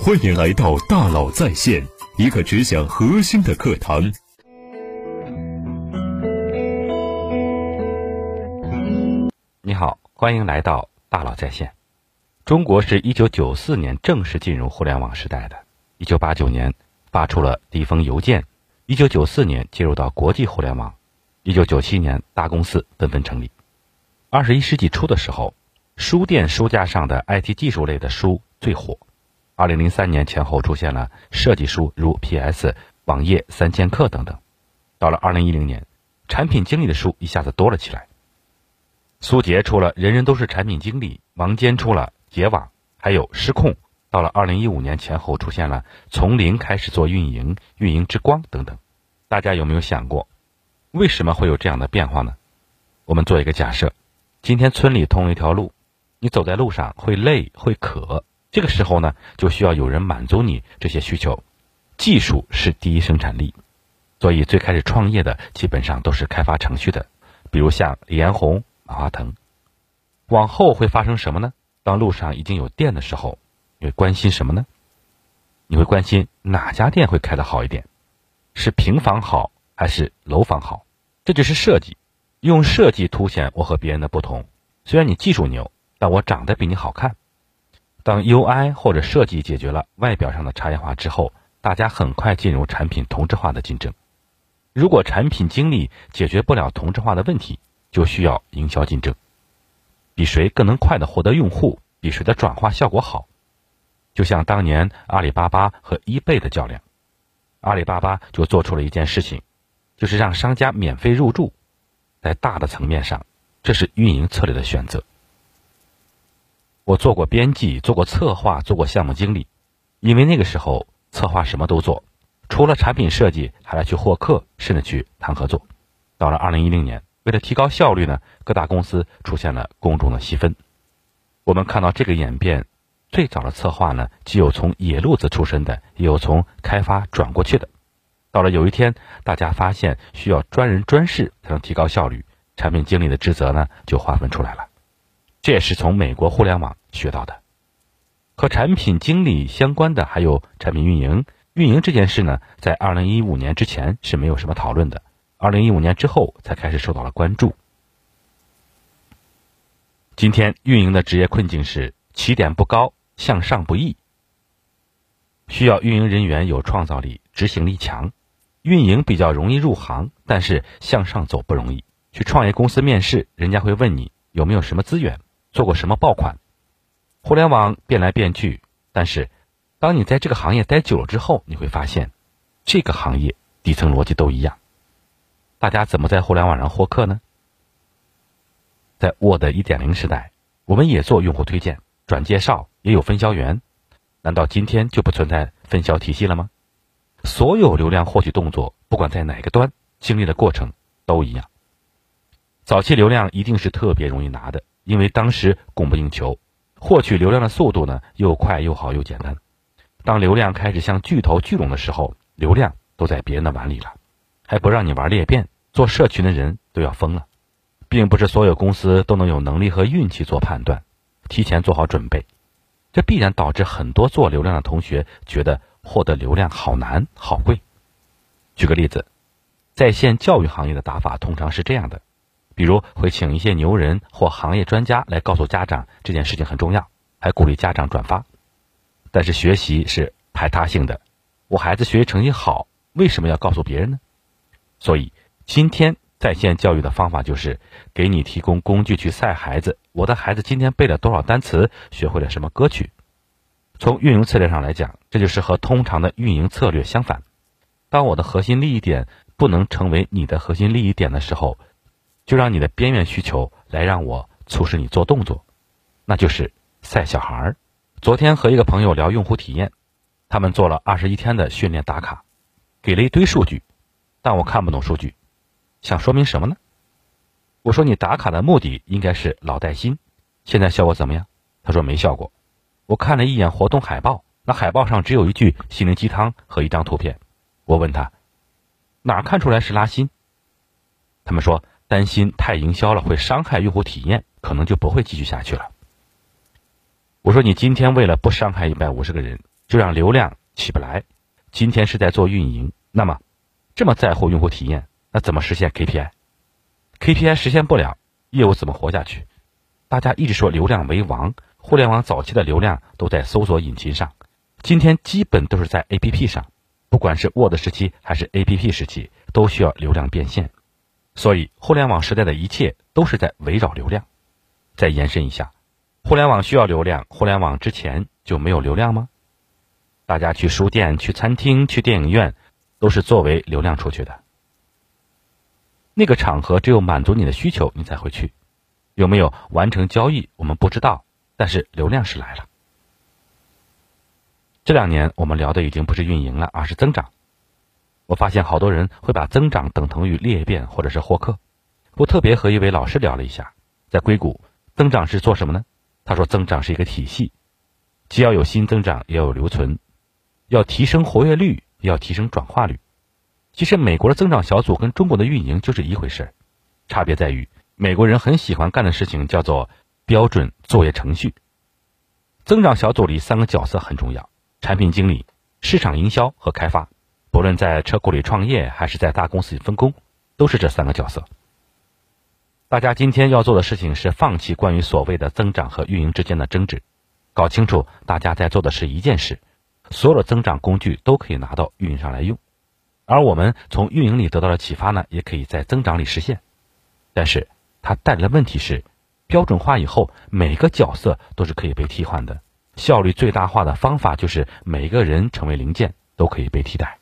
欢迎来到大佬在线，一个只讲核心的课堂。你好，欢迎来到大佬在线。中国是一九九四年正式进入互联网时代的，一九八九年发出了第一封邮件，一九九四年接入到国际互联网，一九九七年大公司纷纷成立。二十一世纪初的时候。书店书架上的 IT 技术类的书最火。二零零三年前后出现了设计书，如 PS、网页三剑客等等。到了二零一零年，产品经理的书一下子多了起来。苏杰出了《人人都是产品经理》，王坚出了《结网》，还有《失控》。到了二零一五年前后，出现了从零开始做运营、运营之光等等。大家有没有想过，为什么会有这样的变化呢？我们做一个假设：今天村里通了一条路。你走在路上会累会渴，这个时候呢，就需要有人满足你这些需求。技术是第一生产力，所以最开始创业的基本上都是开发程序的，比如像李彦宏、马化腾。往后会发生什么呢？当路上已经有店的时候，你会关心什么呢？你会关心哪家店会开得好一点？是平房好还是楼房好？这就是设计，用设计凸显我和别人的不同。虽然你技术牛。但我长得比你好看。当 UI 或者设计解决了外表上的差异化之后，大家很快进入产品同质化的竞争。如果产品经理解决不了同质化的问题，就需要营销竞争，比谁更能快的获得用户，比谁的转化效果好。就像当年阿里巴巴和 eBay 的较量，阿里巴巴就做出了一件事情，就是让商家免费入驻。在大的层面上，这是运营策略的选择。我做过编辑，做过策划，做过项目经理，因为那个时候策划什么都做，除了产品设计，还要去获客，甚至去谈合作。到了二零一零年，为了提高效率呢，各大公司出现了公众的细分。我们看到这个演变，最早的策划呢，既有从野路子出身的，也有从开发转过去的。到了有一天，大家发现需要专人专事才能提高效率，产品经理的职责呢，就划分出来了。这也是从美国互联网学到的。和产品经理相关的还有产品运营。运营这件事呢，在二零一五年之前是没有什么讨论的，二零一五年之后才开始受到了关注。今天运营的职业困境是起点不高，向上不易，需要运营人员有创造力、执行力强。运营比较容易入行，但是向上走不容易。去创业公司面试，人家会问你有没有什么资源。做过什么爆款？互联网变来变去，但是当你在这个行业待久了之后，你会发现，这个行业底层逻辑都一样。大家怎么在互联网上获客呢？在 Word 一点零时代，我们也做用户推荐、转介绍，也有分销员。难道今天就不存在分销体系了吗？所有流量获取动作，不管在哪个端，经历的过程都一样。早期流量一定是特别容易拿的。因为当时供不应求，获取流量的速度呢又快又好又简单。当流量开始向巨头聚拢的时候，流量都在别人的碗里了，还不让你玩裂变，做社群的人都要疯了。并不是所有公司都能有能力和运气做判断，提前做好准备，这必然导致很多做流量的同学觉得获得流量好难好贵。举个例子，在线教育行业的打法通常是这样的。比如会请一些牛人或行业专家来告诉家长这件事情很重要，还鼓励家长转发。但是学习是排他性的，我孩子学习成绩好，为什么要告诉别人呢？所以今天在线教育的方法就是给你提供工具去赛孩子。我的孩子今天背了多少单词，学会了什么歌曲？从运营策略上来讲，这就是和通常的运营策略相反。当我的核心利益点不能成为你的核心利益点的时候。就让你的边缘需求来让我促使你做动作，那就是赛小孩儿。昨天和一个朋友聊用户体验，他们做了二十一天的训练打卡，给了一堆数据，但我看不懂数据，想说明什么呢？我说你打卡的目的应该是老带新，现在效果怎么样？他说没效果。我看了一眼活动海报，那海报上只有一句心灵鸡汤和一张图片。我问他哪看出来是拉新？他们说。担心太营销了会伤害用户体验，可能就不会继续下去了。我说你今天为了不伤害一百五十个人，就让流量起不来。今天是在做运营，那么这么在乎用户体验，那怎么实现 KPI？KPI 实现不了，业务怎么活下去？大家一直说流量为王，互联网早期的流量都在搜索引擎上，今天基本都是在 APP 上，不管是 Word 时期还是 APP 时期，都需要流量变现。所以，互联网时代的一切都是在围绕流量。再延伸一下，互联网需要流量，互联网之前就没有流量吗？大家去书店、去餐厅、去电影院，都是作为流量出去的。那个场合只有满足你的需求，你才会去。有没有完成交易，我们不知道，但是流量是来了。这两年我们聊的已经不是运营了，而是增长。我发现好多人会把增长等同于裂变或者是获客。我特别和一位老师聊了一下，在硅谷，增长是做什么呢？他说，增长是一个体系，既要有新增长，也要有留存，要提升活跃率，也要提升转化率。其实，美国的增长小组跟中国的运营就是一回事差别在于，美国人很喜欢干的事情叫做标准作业程序。增长小组里三个角色很重要：产品经理、市场营销和开发。不论在车库里创业，还是在大公司里分工，都是这三个角色。大家今天要做的事情是放弃关于所谓的增长和运营之间的争执，搞清楚大家在做的是一件事。所有的增长工具都可以拿到运营上来用，而我们从运营里得到的启发呢，也可以在增长里实现。但是它带来的问题是，标准化以后，每个角色都是可以被替换的。效率最大化的方法就是每个人成为零件，都可以被替代。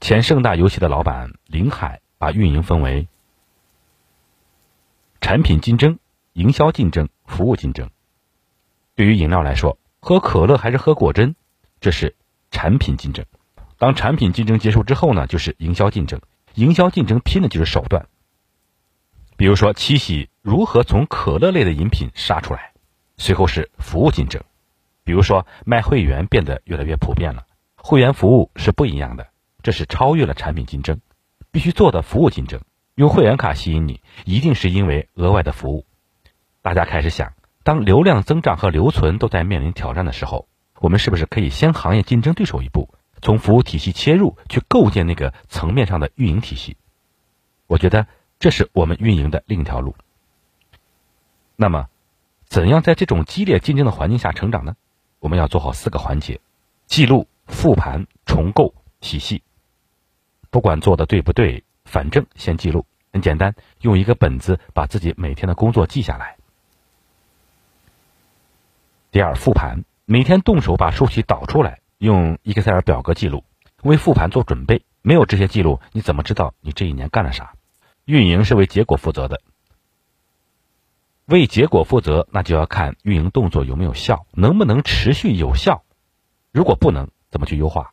前盛大游戏的老板林海把运营分为产品竞争、营销竞争、服务竞争。对于饮料来说，喝可乐还是喝果珍，这是产品竞争。当产品竞争结束之后呢，就是营销竞争。营销竞争拼的就是手段。比如说七喜如何从可乐类的饮品杀出来，随后是服务竞争。比如说卖会员变得越来越普遍了，会员服务是不一样的。这是超越了产品竞争，必须做的服务竞争。用会员卡吸引你，一定是因为额外的服务。大家开始想，当流量增长和留存都在面临挑战的时候，我们是不是可以先行业竞争对手一步，从服务体系切入，去构建那个层面上的运营体系？我觉得这是我们运营的另一条路。那么，怎样在这种激烈竞争的环境下成长呢？我们要做好四个环节：记录、复盘、重构、体系。不管做的对不对，反正先记录，很简单，用一个本子把自己每天的工作记下来。第二，复盘，每天动手把数据导出来，用 Excel 表格记录，为复盘做准备。没有这些记录，你怎么知道你这一年干了啥？运营是为结果负责的，为结果负责，那就要看运营动作有没有效，能不能持续有效。如果不能，怎么去优化？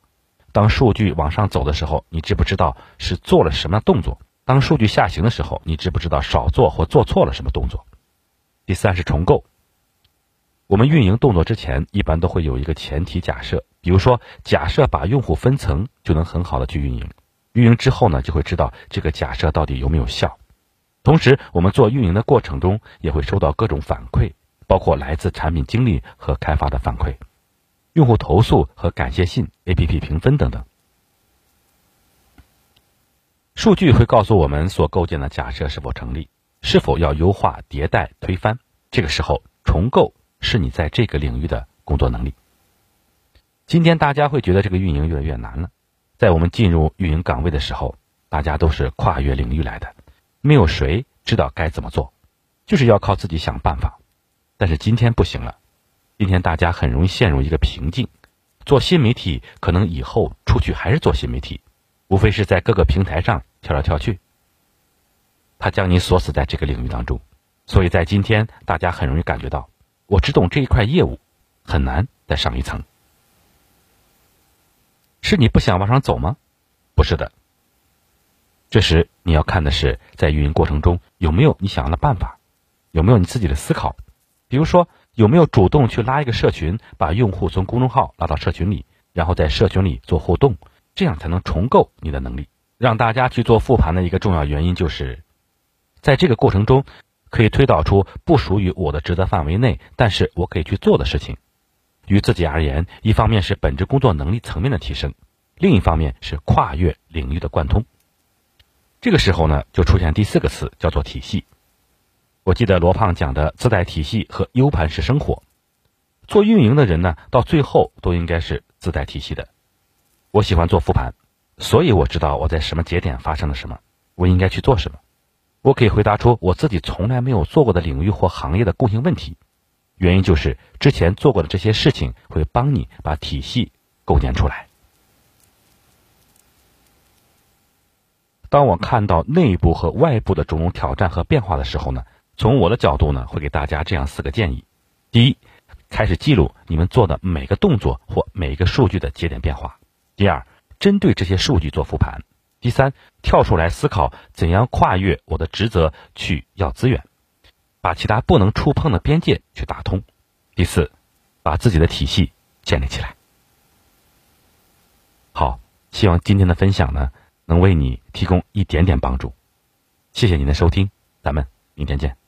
当数据往上走的时候，你知不知道是做了什么动作？当数据下行的时候，你知不知道少做或做错了什么动作？第三是重构。我们运营动作之前，一般都会有一个前提假设，比如说，假设把用户分层，就能很好的去运营。运营之后呢，就会知道这个假设到底有没有效。同时，我们做运营的过程中，也会收到各种反馈，包括来自产品经理和开发的反馈。用户投诉和感谢信、APP 评分等等，数据会告诉我们所构建的假设是否成立，是否要优化、迭代、推翻。这个时候，重构是你在这个领域的工作能力。今天大家会觉得这个运营越来越难了，在我们进入运营岗位的时候，大家都是跨越领域来的，没有谁知道该怎么做，就是要靠自己想办法。但是今天不行了。今天大家很容易陷入一个瓶颈，做新媒体可能以后出去还是做新媒体，无非是在各个平台上跳来跳去。他将你锁死在这个领域当中，所以在今天大家很容易感觉到，我只懂这一块业务，很难再上一层。是你不想往上走吗？不是的。这时你要看的是在运营过程中有没有你想要的办法，有没有你自己的思考，比如说。有没有主动去拉一个社群，把用户从公众号拉到社群里，然后在社群里做互动，这样才能重构你的能力。让大家去做复盘的一个重要原因就是，在这个过程中，可以推导出不属于我的职责范围内，但是我可以去做的事情。于自己而言，一方面是本职工作能力层面的提升，另一方面是跨越领域的贯通。这个时候呢，就出现第四个词，叫做体系。我记得罗胖讲的自带体系和 U 盘式生活，做运营的人呢，到最后都应该是自带体系的。我喜欢做复盘，所以我知道我在什么节点发生了什么，我应该去做什么。我可以回答出我自己从来没有做过的领域或行业的共性问题，原因就是之前做过的这些事情会帮你把体系构建出来。当我看到内部和外部的种种挑战和变化的时候呢，从我的角度呢，会给大家这样四个建议：第一，开始记录你们做的每个动作或每个数据的节点变化；第二，针对这些数据做复盘。第三，跳出来思考怎样跨越我的职责去要资源，把其他不能触碰的边界去打通。第四，把自己的体系建立起来。好，希望今天的分享呢，能为你提供一点点帮助。谢谢您的收听，咱们明天见。